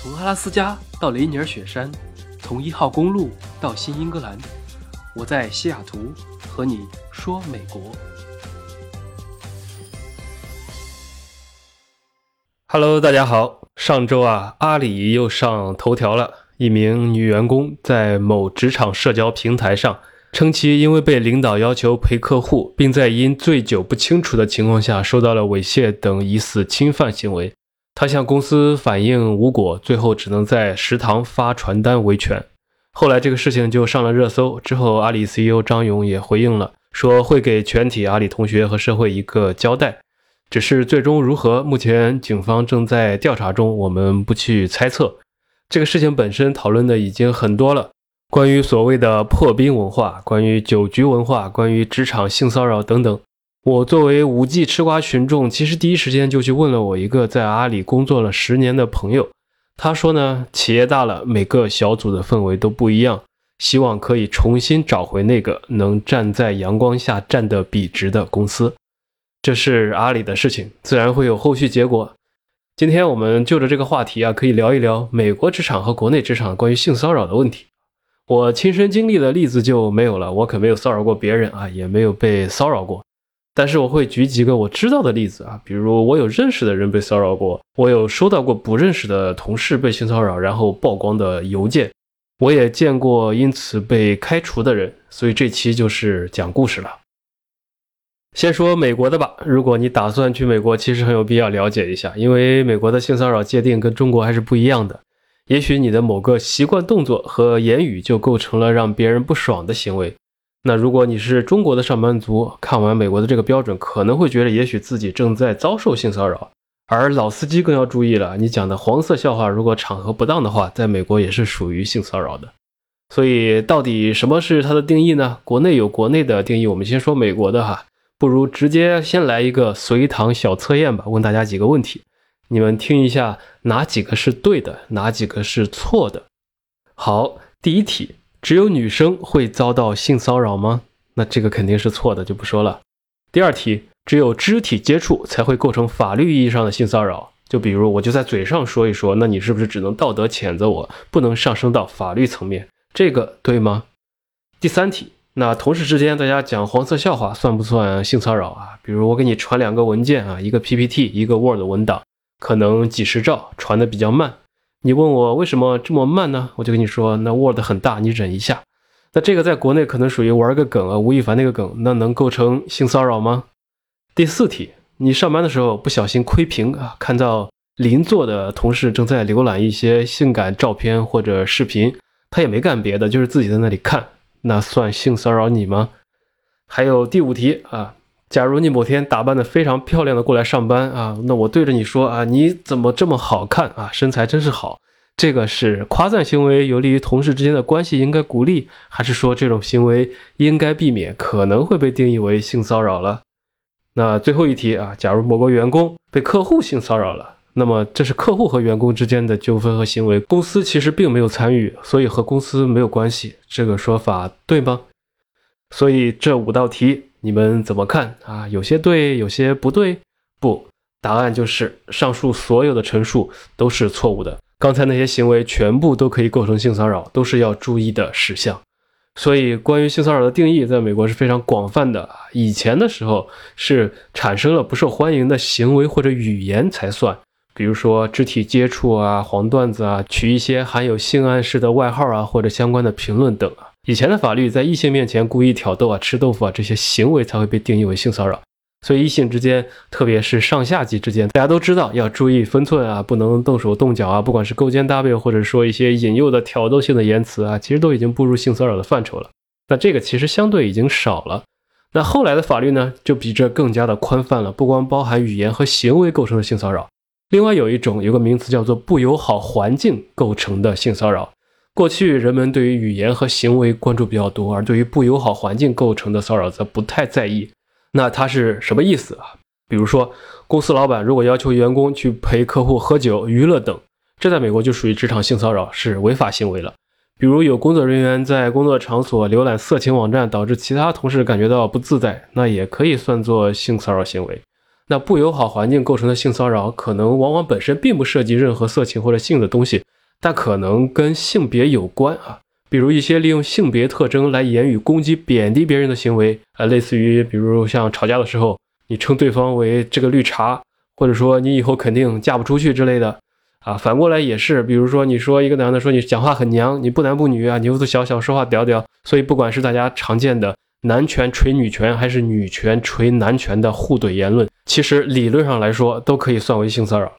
从阿拉斯加到雷尼尔雪山，从一号公路到新英格兰，我在西雅图和你说美国。Hello，大家好。上周啊，阿里又上头条了。一名女员工在某职场社交平台上称，其因为被领导要求陪客户，并在因醉酒不清楚的情况下受到了猥亵等疑似侵犯行为。他向公司反映无果，最后只能在食堂发传单维权。后来这个事情就上了热搜。之后，阿里 CEO 张勇也回应了，说会给全体阿里同学和社会一个交代。只是最终如何，目前警方正在调查中，我们不去猜测。这个事情本身讨论的已经很多了，关于所谓的破冰文化，关于酒局文化，关于职场性骚扰等等。我作为五 G 吃瓜群众，其实第一时间就去问了我一个在阿里工作了十年的朋友，他说呢，企业大了，每个小组的氛围都不一样，希望可以重新找回那个能站在阳光下站得笔直的公司。这是阿里的事情，自然会有后续结果。今天我们就着这个话题啊，可以聊一聊美国职场和国内职场关于性骚扰的问题。我亲身经历的例子就没有了，我可没有骚扰过别人啊，也没有被骚扰过。但是我会举几个我知道的例子啊，比如我有认识的人被骚扰过，我有收到过不认识的同事被性骚扰然后曝光的邮件，我也见过因此被开除的人。所以这期就是讲故事了。先说美国的吧。如果你打算去美国，其实很有必要了解一下，因为美国的性骚扰界定跟中国还是不一样的。也许你的某个习惯动作和言语就构成了让别人不爽的行为。那如果你是中国的上班族，看完美国的这个标准，可能会觉得也许自己正在遭受性骚扰。而老司机更要注意了，你讲的黄色笑话，如果场合不当的话，在美国也是属于性骚扰的。所以到底什么是它的定义呢？国内有国内的定义，我们先说美国的哈。不如直接先来一个随堂小测验吧，问大家几个问题，你们听一下哪几个是对的，哪几个是错的。好，第一题，只有女生会遭到性骚扰吗？那这个肯定是错的，就不说了。第二题，只有肢体接触才会构成法律意义上的性骚扰，就比如我就在嘴上说一说，那你是不是只能道德谴责我，不能上升到法律层面？这个对吗？第三题。那同事之间大家讲黄色笑话算不算性骚扰啊？比如我给你传两个文件啊，一个 PPT，一个 Word 文档，可能几十兆，传的比较慢。你问我为什么这么慢呢？我就跟你说，那 Word 很大，你忍一下。那这个在国内可能属于玩个梗啊，吴亦凡那个梗，那能构成性骚扰吗？第四题，你上班的时候不小心窥屏啊，看到邻座的同事正在浏览一些性感照片或者视频，他也没干别的，就是自己在那里看。那算性骚扰你吗？还有第五题啊，假如你某天打扮的非常漂亮的过来上班啊，那我对着你说啊，你怎么这么好看啊，身材真是好，这个是夸赞行为，有利于同事之间的关系，应该鼓励，还是说这种行为应该避免，可能会被定义为性骚扰了？那最后一题啊，假如某个员工被客户性骚扰了。那么这是客户和员工之间的纠纷和行为，公司其实并没有参与，所以和公司没有关系。这个说法对吗？所以这五道题你们怎么看啊？有些对，有些不对。不，答案就是上述所有的陈述都是错误的。刚才那些行为全部都可以构成性骚扰，都是要注意的事项。所以关于性骚扰的定义，在美国是非常广泛的。以前的时候是产生了不受欢迎的行为或者语言才算。比如说肢体接触啊、黄段子啊、取一些含有性暗示的外号啊，或者相关的评论等。以前的法律在异性面前故意挑逗啊、吃豆腐啊这些行为才会被定义为性骚扰。所以异性之间，特别是上下级之间，大家都知道要注意分寸啊，不能动手动脚啊。不管是勾肩搭背，或者说一些引诱的挑逗性的言辞啊，其实都已经步入性骚扰的范畴了。那这个其实相对已经少了。那后来的法律呢，就比这更加的宽泛了，不光包含语言和行为构成的性骚扰。另外有一种有个名词叫做不友好环境构成的性骚扰。过去人们对于语言和行为关注比较多，而对于不友好环境构成的骚扰则不太在意。那它是什么意思啊？比如说，公司老板如果要求员工去陪客户喝酒、娱乐等，这在美国就属于职场性骚扰，是违法行为了。比如有工作人员在工作场所浏览色情网站，导致其他同事感觉到不自在，那也可以算作性骚扰行为。那不友好环境构成的性骚扰，可能往往本身并不涉及任何色情或者性的东西，但可能跟性别有关啊。比如一些利用性别特征来言语攻击、贬低别人的行为，啊，类似于比如像吵架的时候，你称对方为这个绿茶，或者说你以后肯定嫁不出去之类的，啊，反过来也是，比如说你说一个男的说你讲话很娘，你不男不女啊，牛子小小说话屌屌，所以不管是大家常见的男权锤女权，还是女权锤男权的互怼言论，其实理论上来说都可以算为性骚扰。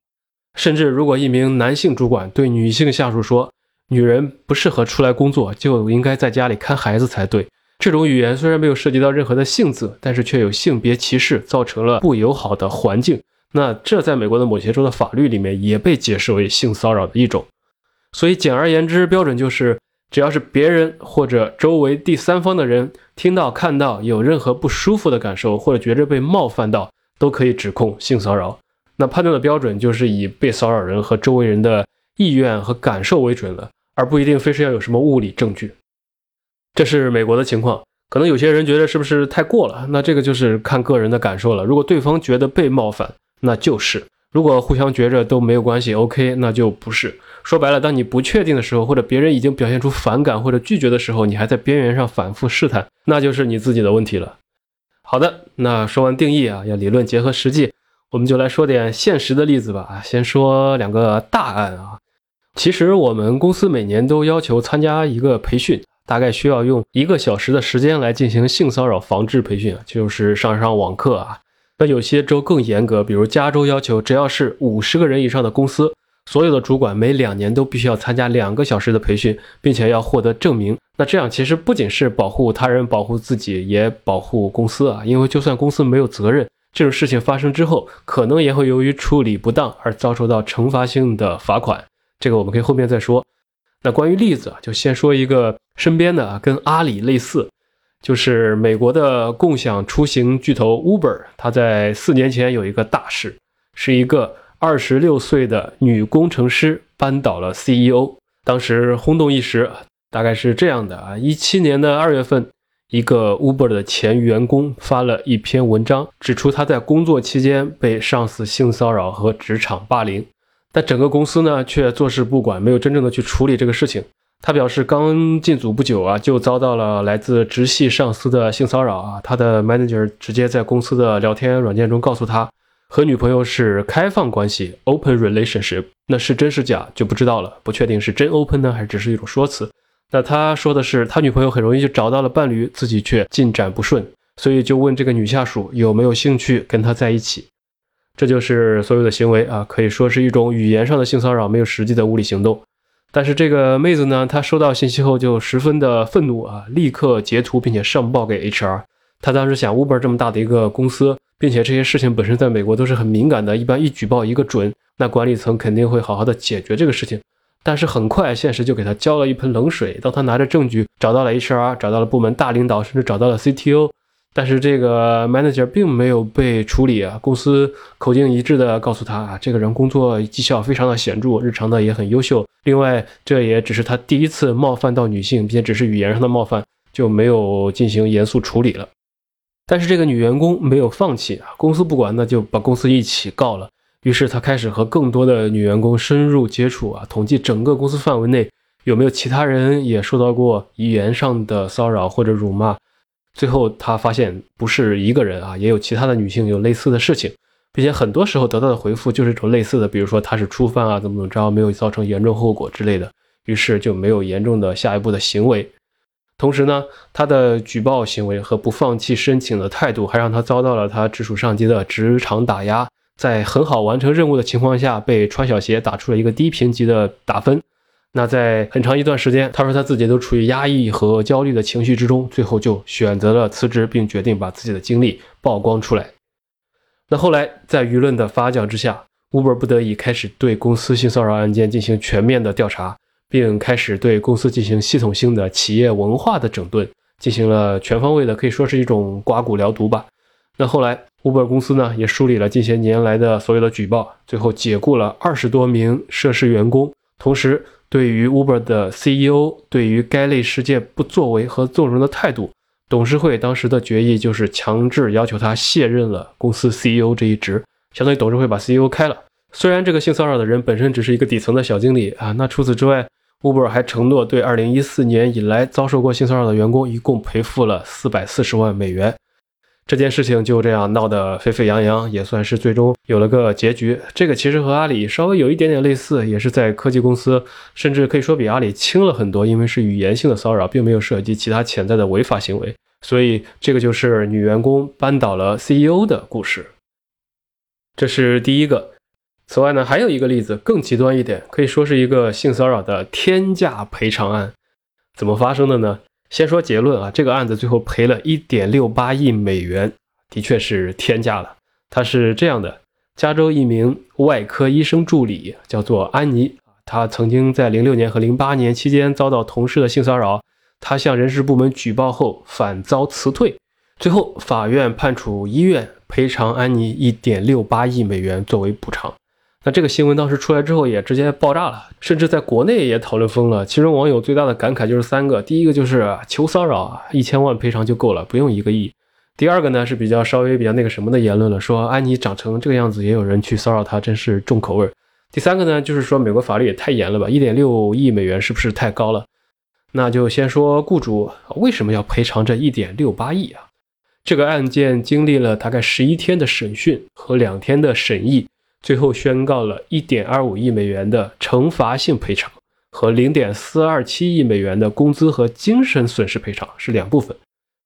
甚至如果一名男性主管对女性下属说，女人不适合出来工作，就应该在家里看孩子才对。这种语言虽然没有涉及到任何的性字，但是却有性别歧视，造成了不友好的环境。那这在美国的某些州的法律里面也被解释为性骚扰的一种。所以简而言之，标准就是只要是别人或者周围第三方的人听到、看到有任何不舒服的感受，或者觉着被冒犯到，都可以指控性骚扰。那判断的标准就是以被骚扰人和周围人的意愿和感受为准了。而不一定非是要有什么物理证据，这是美国的情况。可能有些人觉得是不是太过了？那这个就是看个人的感受了。如果对方觉得被冒犯，那就是；如果互相觉着都没有关系，OK，那就不是。说白了，当你不确定的时候，或者别人已经表现出反感或者拒绝的时候，你还在边缘上反复试探，那就是你自己的问题了。好的，那说完定义啊，要理论结合实际，我们就来说点现实的例子吧。先说两个大案啊。其实我们公司每年都要求参加一个培训，大概需要用一个小时的时间来进行性骚扰防治培训，就是上上网课啊。那有些州更严格，比如加州要求，只要是五十个人以上的公司，所有的主管每两年都必须要参加两个小时的培训，并且要获得证明。那这样其实不仅是保护他人、保护自己，也保护公司啊。因为就算公司没有责任，这种事情发生之后，可能也会由于处理不当而遭受到惩罚性的罚款。这个我们可以后面再说。那关于例子啊，就先说一个身边的，跟阿里类似，就是美国的共享出行巨头 Uber，它在四年前有一个大事，是一个二十六岁的女工程师扳倒了 CEO，当时轰动一时。大概是这样的啊，一七年的二月份，一个 Uber 的前员工发了一篇文章，指出他在工作期间被上司性骚扰和职场霸凌。但整个公司呢，却坐视不管，没有真正的去处理这个事情。他表示，刚进组不久啊，就遭到了来自直系上司的性骚扰啊。他的 manager 直接在公司的聊天软件中告诉他，和女朋友是开放关系 （open relationship）。那是真是假就不知道了，不确定是真 open 呢，还是只是一种说辞。那他说的是，他女朋友很容易就找到了伴侣，自己却进展不顺，所以就问这个女下属有没有兴趣跟他在一起。这就是所有的行为啊，可以说是一种语言上的性骚扰，没有实际的物理行动。但是这个妹子呢，她收到信息后就十分的愤怒啊，立刻截图并且上报给 HR。她当时想，Uber 这么大的一个公司，并且这些事情本身在美国都是很敏感的，一般一举报一个准，那管理层肯定会好好的解决这个事情。但是很快，现实就给他浇了一盆冷水。当他拿着证据找到了 HR，找到了部门大领导，甚至找到了 CTO。但是这个 manager 并没有被处理啊，公司口径一致的告诉他啊，这个人工作绩效非常的显著，日常的也很优秀。另外，这也只是他第一次冒犯到女性，并且只是语言上的冒犯，就没有进行严肃处理了。但是这个女员工没有放弃啊，公司不管，那就把公司一起告了。于是他开始和更多的女员工深入接触啊，统计整个公司范围内有没有其他人也受到过语言上的骚扰或者辱骂。最后，他发现不是一个人啊，也有其他的女性有类似的事情，并且很多时候得到的回复就是一种类似的，比如说他是初犯啊，怎么怎么着，没有造成严重后果之类的，于是就没有严重的下一步的行为。同时呢，他的举报行为和不放弃申请的态度，还让他遭到了他直属上级的职场打压，在很好完成任务的情况下，被穿小鞋打出了一个低评级的打分。那在很长一段时间，他说他自己都处于压抑和焦虑的情绪之中，最后就选择了辞职，并决定把自己的经历曝光出来。那后来在舆论的发酵之下，Uber 不得已开始对公司性骚扰案件进行全面的调查，并开始对公司进行系统性的企业文化的整顿，进行了全方位的，可以说是一种刮骨疗毒吧。那后来，Uber 公司呢也梳理了近些年来的所有的举报，最后解雇了二十多名涉事员工，同时。对于 Uber 的 CEO 对于该类事件不作为和纵容的态度，董事会当时的决议就是强制要求他卸任了公司 CEO 这一职，相当于董事会把 CEO 开了。虽然这个性骚扰的人本身只是一个底层的小经理啊，那除此之外，Uber 还承诺对2014年以来遭受过性骚扰的员工一共赔付了440万美元。这件事情就这样闹得沸沸扬扬，也算是最终有了个结局。这个其实和阿里稍微有一点点类似，也是在科技公司，甚至可以说比阿里轻了很多，因为是语言性的骚扰，并没有涉及其他潜在的违法行为。所以这个就是女员工扳倒了 CEO 的故事。这是第一个。此外呢，还有一个例子更极端一点，可以说是一个性骚扰的天价赔偿案。怎么发生的呢？先说结论啊，这个案子最后赔了一点六八亿美元，的确是天价了。他是这样的：加州一名外科医生助理叫做安妮，她曾经在零六年和零八年期间遭到同事的性骚扰，她向人事部门举报后反遭辞退，最后法院判处医院赔偿安妮一点六八亿美元作为补偿。那这个新闻当时出来之后也直接爆炸了，甚至在国内也讨论疯了。其中网友最大的感慨就是三个：第一个就是求骚扰，一千万赔偿就够了，不用一个亿；第二个呢是比较稍微比较那个什么的言论了，说安妮长成这个样子也有人去骚扰她，真是重口味；第三个呢就是说美国法律也太严了吧，一点六亿美元是不是太高了？那就先说雇主为什么要赔偿这一点六八亿啊？这个案件经历了大概十一天的审讯和两天的审议。最后宣告了1.25亿美元的惩罚性赔偿和0.427亿美元的工资和精神损失赔偿是两部分。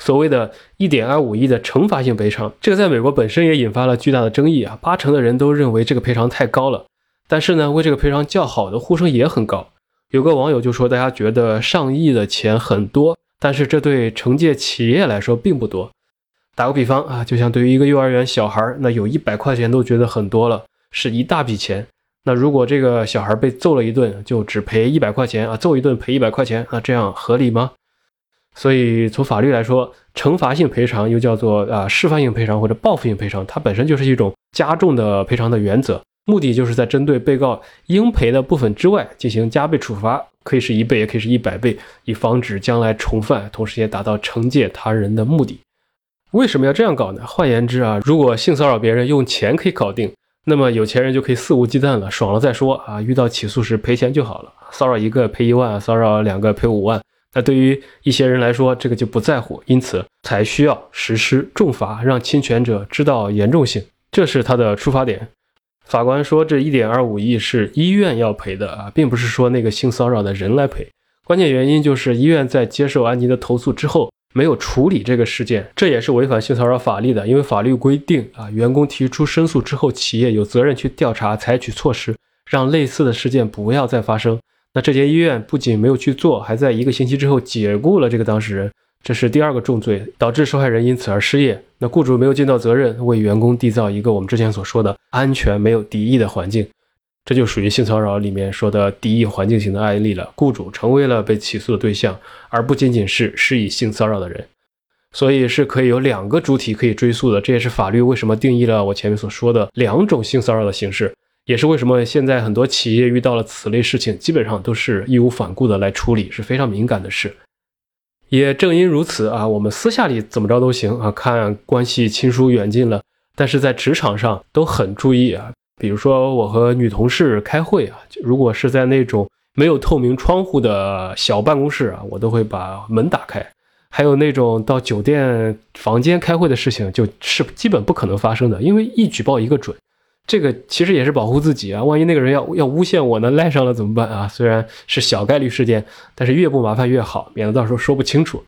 所谓的1.25亿的惩罚性赔偿，这个在美国本身也引发了巨大的争议啊，八成的人都认为这个赔偿太高了。但是呢，为这个赔偿较好的呼声也很高。有个网友就说，大家觉得上亿的钱很多，但是这对惩戒企业来说并不多。打个比方啊，就像对于一个幼儿园小孩，那有一百块钱都觉得很多了。是一大笔钱，那如果这个小孩被揍了一顿，就只赔一百块钱啊，揍一顿赔一百块钱，那这样合理吗？所以从法律来说，惩罚性赔偿又叫做啊示范性赔偿或者报复性赔偿，它本身就是一种加重的赔偿的原则，目的就是在针对被告应赔的部分之外进行加倍处罚，可以是一倍，也可以是一百倍，以防止将来重犯，同时也达到惩戒他人的目的。为什么要这样搞呢？换言之啊，如果性骚扰别人用钱可以搞定。那么有钱人就可以肆无忌惮了，爽了再说啊！遇到起诉时赔钱就好了，骚扰一个赔一万，骚扰两个赔五万。那对于一些人来说，这个就不在乎，因此才需要实施重罚，让侵权者知道严重性，这是他的出发点。法官说，这一点二五亿是医院要赔的啊，并不是说那个性骚扰的人来赔。关键原因就是医院在接受安妮的投诉之后。没有处理这个事件，这也是违反性骚扰法律的。因为法律规定啊，员工提出申诉之后，企业有责任去调查，采取措施，让类似的事件不要再发生。那这间医院不仅没有去做，还在一个星期之后解雇了这个当事人，这是第二个重罪，导致受害人因此而失业。那雇主没有尽到责任，为员工缔造一个我们之前所说的安全没有敌意的环境。这就属于性骚扰里面说的敌意环境型的案例了。雇主成为了被起诉的对象，而不仅仅是施以性骚扰的人，所以是可以有两个主体可以追溯的。这也是法律为什么定义了我前面所说的两种性骚扰的形式，也是为什么现在很多企业遇到了此类事情，基本上都是义无反顾的来处理，是非常敏感的事。也正因如此啊，我们私下里怎么着都行啊，看关系亲疏远近了，但是在职场上都很注意啊。比如说，我和女同事开会啊，如果是在那种没有透明窗户的小办公室啊，我都会把门打开。还有那种到酒店房间开会的事情，就是基本不可能发生的，因为一举报一个准。这个其实也是保护自己啊，万一那个人要要诬陷我呢，赖上了怎么办啊？虽然是小概率事件，但是越不麻烦越好，免得到时候说不清楚。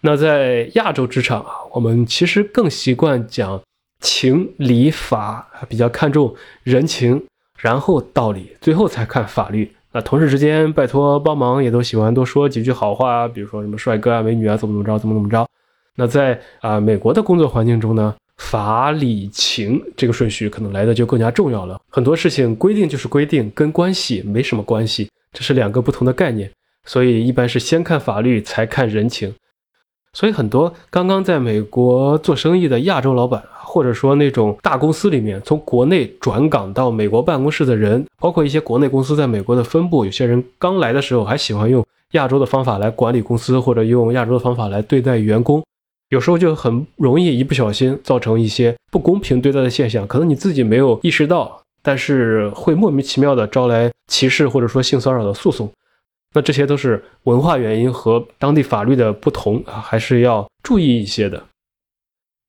那在亚洲职场啊，我们其实更习惯讲。情理法比较看重人情，然后道理，最后才看法律。那同事之间拜托帮忙，也都喜欢多说几句好话，比如说什么帅哥啊、美女啊，怎么怎么着，怎么怎么着。那在啊美国的工作环境中呢，法理情这个顺序可能来的就更加重要了。很多事情规定就是规定，跟关系没什么关系，这是两个不同的概念。所以一般是先看法律，才看人情。所以很多刚刚在美国做生意的亚洲老板啊。或者说那种大公司里面，从国内转岗到美国办公室的人，包括一些国内公司在美国的分部，有些人刚来的时候还喜欢用亚洲的方法来管理公司，或者用亚洲的方法来对待员工，有时候就很容易一不小心造成一些不公平对待的现象，可能你自己没有意识到，但是会莫名其妙的招来歧视或者说性骚扰的诉讼。那这些都是文化原因和当地法律的不同啊，还是要注意一些的。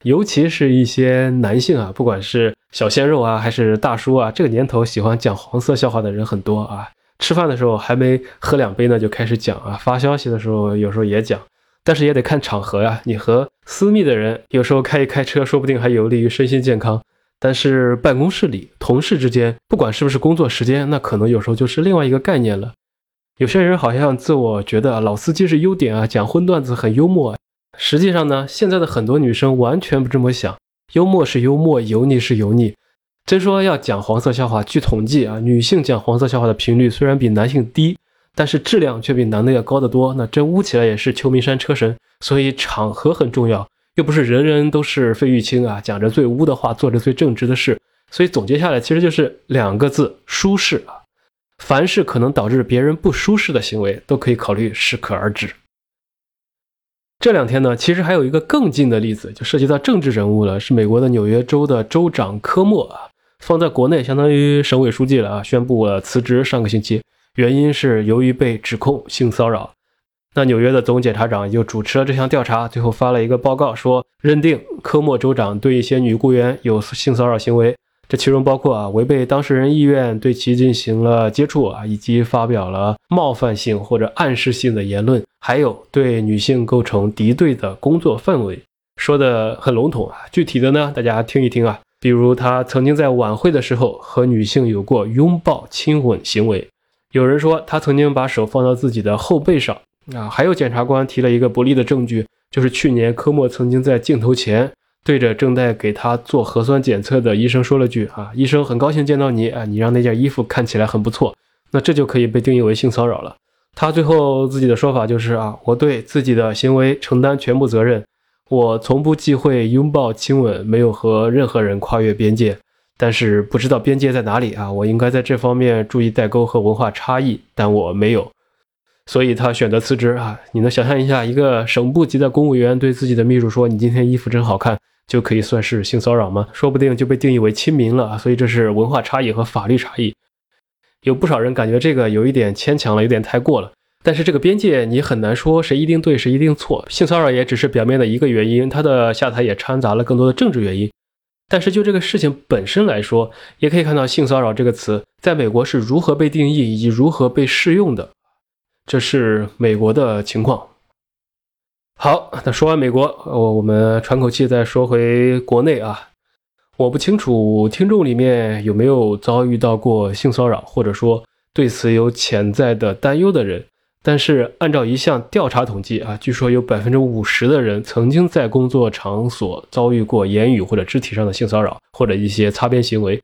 尤其是一些男性啊，不管是小鲜肉啊，还是大叔啊，这个年头喜欢讲黄色笑话的人很多啊。吃饭的时候还没喝两杯呢，就开始讲啊。发消息的时候有时候也讲，但是也得看场合呀。你和私密的人有时候开一开车，说不定还有利于身心健康。但是办公室里同事之间，不管是不是工作时间，那可能有时候就是另外一个概念了。有些人好像自我觉得老司机是优点啊，讲荤段子很幽默。实际上呢，现在的很多女生完全不这么想，幽默是幽默，油腻是油腻。真说要讲黄色笑话，据统计啊，女性讲黄色笑话的频率虽然比男性低，但是质量却比男的要高得多。那真污起来也是秋名山车神。所以场合很重要，又不是人人都是费玉清啊，讲着最污的话，做着最正直的事。所以总结下来，其实就是两个字：舒适啊。凡是可能导致别人不舒适的行为，都可以考虑适可而止。这两天呢，其实还有一个更近的例子，就涉及到政治人物了，是美国的纽约州的州长科莫啊，放在国内相当于省委书记了啊，宣布了辞职。上个星期，原因是由于被指控性骚扰。那纽约的总检察长就主持了这项调查，最后发了一个报告，说认定科莫州长对一些女雇员有性骚扰行为。这其中包括啊，违背当事人意愿对其进行了接触啊，以及发表了冒犯性或者暗示性的言论，还有对女性构成敌对的工作氛围。说的很笼统啊，具体的呢，大家听一听啊。比如他曾经在晚会的时候和女性有过拥抱、亲吻行为。有人说他曾经把手放到自己的后背上啊。还有检察官提了一个不利的证据，就是去年科莫曾经在镜头前。对着正在给他做核酸检测的医生说了句：“啊，医生很高兴见到你啊，你让那件衣服看起来很不错。”那这就可以被定义为性骚扰了。他最后自己的说法就是：“啊，我对自己的行为承担全部责任，我从不忌讳拥抱亲吻，没有和任何人跨越边界，但是不知道边界在哪里啊，我应该在这方面注意代沟和文化差异，但我没有，所以他选择辞职啊。你能想象一下，一个省部级的公务员对自己的秘书说：‘你今天衣服真好看’？”就可以算是性骚扰吗？说不定就被定义为亲民了。所以这是文化差异和法律差异。有不少人感觉这个有一点牵强了，有点太过了。但是这个边界你很难说谁一定对，谁一定错。性骚扰也只是表面的一个原因，它的下台也掺杂了更多的政治原因。但是就这个事情本身来说，也可以看到性骚扰这个词在美国是如何被定义以及如何被适用的。这是美国的情况。好，那说完美国，我我们喘口气，再说回国内啊。我不清楚听众里面有没有遭遇到过性骚扰，或者说对此有潜在的担忧的人。但是按照一项调查统计啊，据说有百分之五十的人曾经在工作场所遭遇过言语或者肢体上的性骚扰，或者一些擦边行为。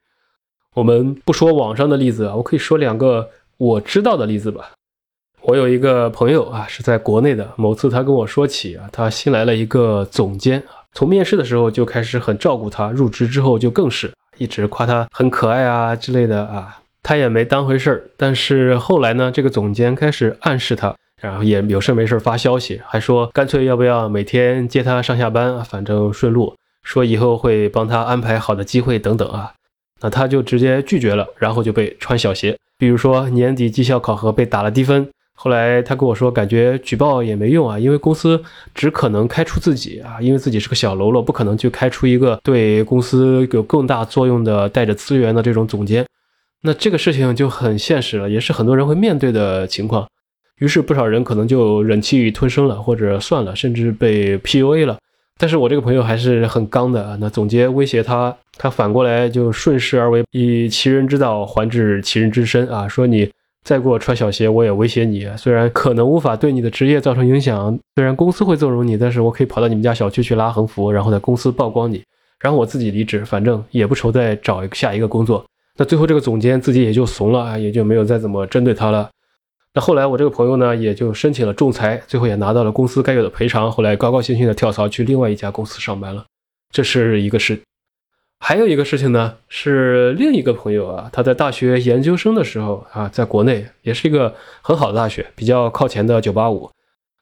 我们不说网上的例子啊，我可以说两个我知道的例子吧。我有一个朋友啊，是在国内的。某次他跟我说起啊，他新来了一个总监啊，从面试的时候就开始很照顾他，入职之后就更是一直夸他很可爱啊之类的啊，他也没当回事儿。但是后来呢，这个总监开始暗示他，然后也有事没事发消息，还说干脆要不要每天接他上下班，反正顺路，说以后会帮他安排好的机会等等啊。那他就直接拒绝了，然后就被穿小鞋，比如说年底绩效考核被打了低分。后来他跟我说，感觉举报也没用啊，因为公司只可能开除自己啊，因为自己是个小喽啰，不可能去开出一个对公司有更大作用的、带着资源的这种总监。那这个事情就很现实了，也是很多人会面对的情况。于是不少人可能就忍气吞声了，或者算了，甚至被 PUA 了。但是我这个朋友还是很刚的，那总监威胁他，他反过来就顺势而为，以其人之道还治其人之身啊，说你。再给我穿小鞋，我也威胁你。虽然可能无法对你的职业造成影响，虽然公司会纵容你，但是我可以跑到你们家小区去拉横幅，然后在公司曝光你，然后我自己离职，反正也不愁再找下一个工作。那最后这个总监自己也就怂了，也就没有再怎么针对他了。那后来我这个朋友呢，也就申请了仲裁，最后也拿到了公司该有的赔偿，后来高高兴兴的跳槽去另外一家公司上班了。这是一个事。还有一个事情呢，是另一个朋友啊，他在大学研究生的时候啊，在国内也是一个很好的大学，比较靠前的985。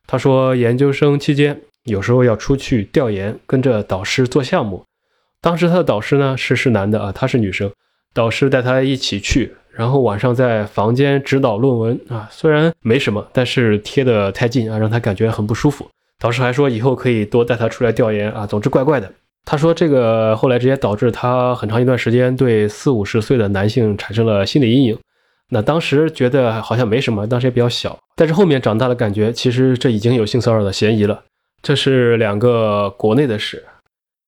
他说，研究生期间有时候要出去调研，跟着导师做项目。当时他的导师呢是是男的啊，他是女生，导师带他一起去，然后晚上在房间指导论文啊，虽然没什么，但是贴得太近啊，让他感觉很不舒服。导师还说以后可以多带他出来调研啊，总之怪怪的。他说：“这个后来直接导致他很长一段时间对四五十岁的男性产生了心理阴影。那当时觉得好像没什么，当时也比较小。但是后面长大了，感觉其实这已经有性骚扰的嫌疑了。这是两个国内的事，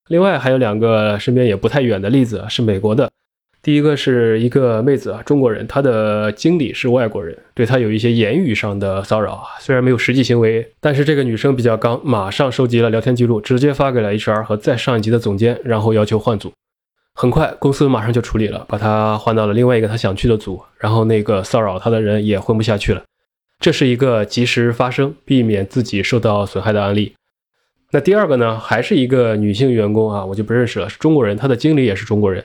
另外还有两个身边也不太远的例子，是美国的。”第一个是一个妹子啊，中国人，她的经理是外国人，对她有一些言语上的骚扰啊，虽然没有实际行为，但是这个女生比较刚，马上收集了聊天记录，直接发给了 HR 和再上一级的总监，然后要求换组。很快，公司马上就处理了，把她换到了另外一个她想去的组，然后那个骚扰她的人也混不下去了。这是一个及时发生，避免自己受到损害的案例。那第二个呢，还是一个女性员工啊，我就不认识了，是中国人，她的经理也是中国人。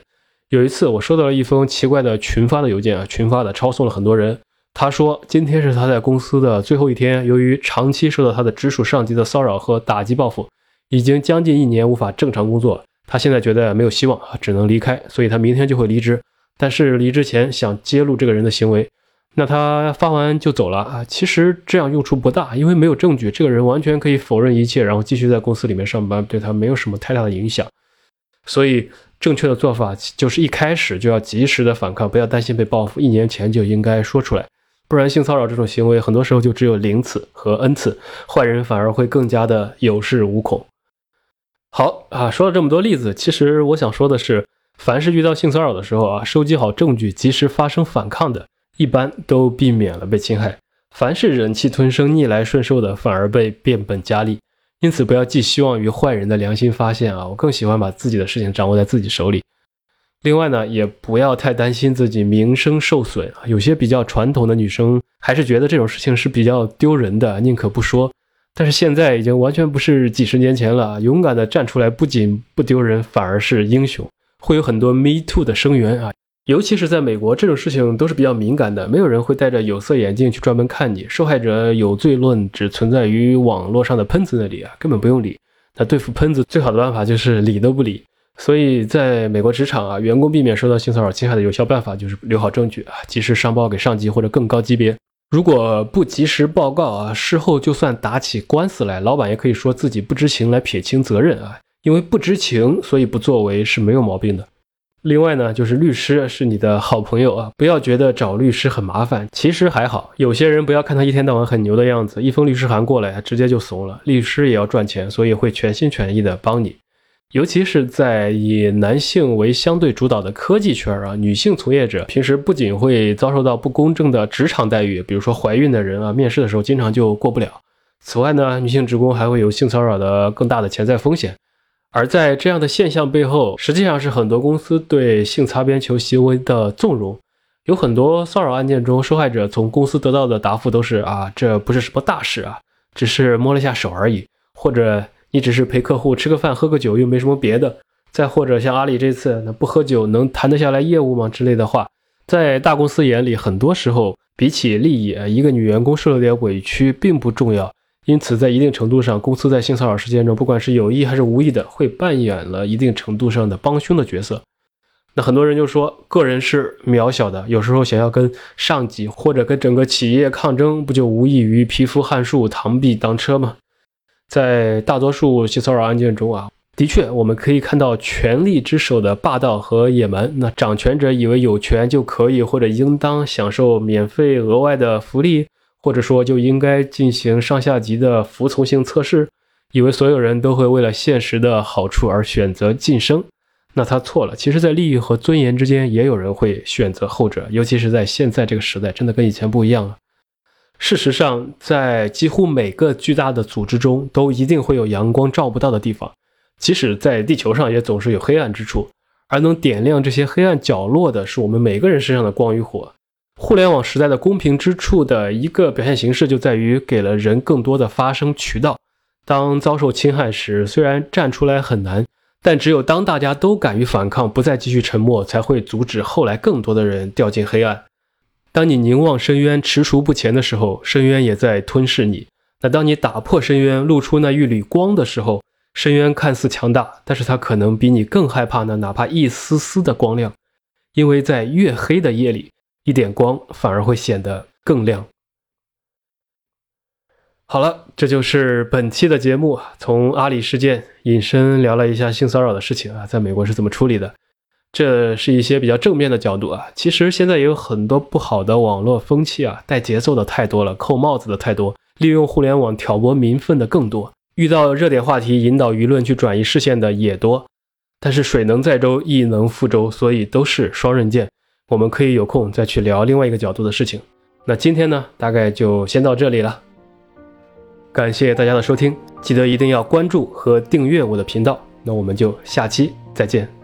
有一次，我收到了一封奇怪的群发的邮件啊，群发的抄送了很多人。他说今天是他在公司的最后一天，由于长期受到他的直属上级的骚扰和打击报复，已经将近一年无法正常工作，他现在觉得没有希望啊，只能离开，所以他明天就会离职。但是离职前想揭露这个人的行为，那他发完就走了啊。其实这样用处不大，因为没有证据，这个人完全可以否认一切，然后继续在公司里面上班，对他没有什么太大的影响。所以。正确的做法就是一开始就要及时的反抗，不要担心被报复。一年前就应该说出来，不然性骚扰这种行为很多时候就只有零次和 n 次，坏人反而会更加的有恃无恐。好啊，说了这么多例子，其实我想说的是，凡是遇到性骚扰的时候啊，收集好证据，及时发生反抗的，一般都避免了被侵害；凡是忍气吞声、逆来顺受的，反而被变本加厉。因此，不要寄希望于坏人的良心发现啊！我更喜欢把自己的事情掌握在自己手里。另外呢，也不要太担心自己名声受损。有些比较传统的女生还是觉得这种事情是比较丢人的，宁可不说。但是现在已经完全不是几十年前了，勇敢的站出来，不仅不丢人，反而是英雄。会有很多 Me Too 的声援啊。尤其是在美国，这种事情都是比较敏感的，没有人会戴着有色眼镜去专门看你。受害者有罪论只存在于网络上的喷子那里啊，根本不用理。那对付喷子最好的办法就是理都不理。所以，在美国职场啊，员工避免受到性骚扰侵害的有效办法就是留好证据啊，及时上报给上级或者更高级别。如果不及时报告啊，事后就算打起官司来，老板也可以说自己不知情来撇清责任啊，因为不知情所以不作为是没有毛病的。另外呢，就是律师是你的好朋友啊，不要觉得找律师很麻烦，其实还好。有些人不要看他一天到晚很牛的样子，一封律师函过来，直接就怂了。律师也要赚钱，所以会全心全意的帮你。尤其是在以男性为相对主导的科技圈啊，女性从业者平时不仅会遭受到不公正的职场待遇，比如说怀孕的人啊，面试的时候经常就过不了。此外呢，女性职工还会有性骚扰的更大的潜在风险。而在这样的现象背后，实际上是很多公司对性擦边球行为的纵容。有很多骚扰案件中，受害者从公司得到的答复都是：啊，这不是什么大事啊，只是摸了下手而已，或者你只是陪客户吃个饭、喝个酒，又没什么别的。再或者像阿里这次，那不喝酒能谈得下来业务吗？之类的话，在大公司眼里，很多时候比起利益，一个女员工受了点委屈并不重要。因此，在一定程度上，公司在性骚扰事件中，不管是有意还是无意的，会扮演了一定程度上的帮凶的角色。那很多人就说，个人是渺小的，有时候想要跟上级或者跟整个企业抗争，不就无异于蚍蜉撼树、螳臂当车吗？在大多数性骚扰案件中啊，的确我们可以看到权力之手的霸道和野蛮。那掌权者以为有权就可以或者应当享受免费额外的福利。或者说就应该进行上下级的服从性测试，以为所有人都会为了现实的好处而选择晋升，那他错了。其实，在利益和尊严之间，也有人会选择后者。尤其是在现在这个时代，真的跟以前不一样了。事实上，在几乎每个巨大的组织中，都一定会有阳光照不到的地方。即使在地球上，也总是有黑暗之处，而能点亮这些黑暗角落的，是我们每个人身上的光与火。互联网时代的公平之处的一个表现形式，就在于给了人更多的发声渠道。当遭受侵害时，虽然站出来很难，但只有当大家都敢于反抗，不再继续沉默，才会阻止后来更多的人掉进黑暗。当你凝望深渊，踟蹰不前的时候，深渊也在吞噬你。那当你打破深渊，露出那一缕光的时候，深渊看似强大，但是它可能比你更害怕那哪怕一丝丝的光亮，因为在越黑的夜里，一点光反而会显得更亮。好了，这就是本期的节目。从阿里事件引申聊了一下性骚扰的事情啊，在美国是怎么处理的？这是一些比较正面的角度啊。其实现在也有很多不好的网络风气啊，带节奏的太多了，扣帽子的太多，利用互联网挑拨民愤的更多，遇到热点话题引导舆论去转移视线的也多。但是水能载舟，亦能覆舟，所以都是双刃剑。我们可以有空再去聊另外一个角度的事情。那今天呢，大概就先到这里了。感谢大家的收听，记得一定要关注和订阅我的频道。那我们就下期再见。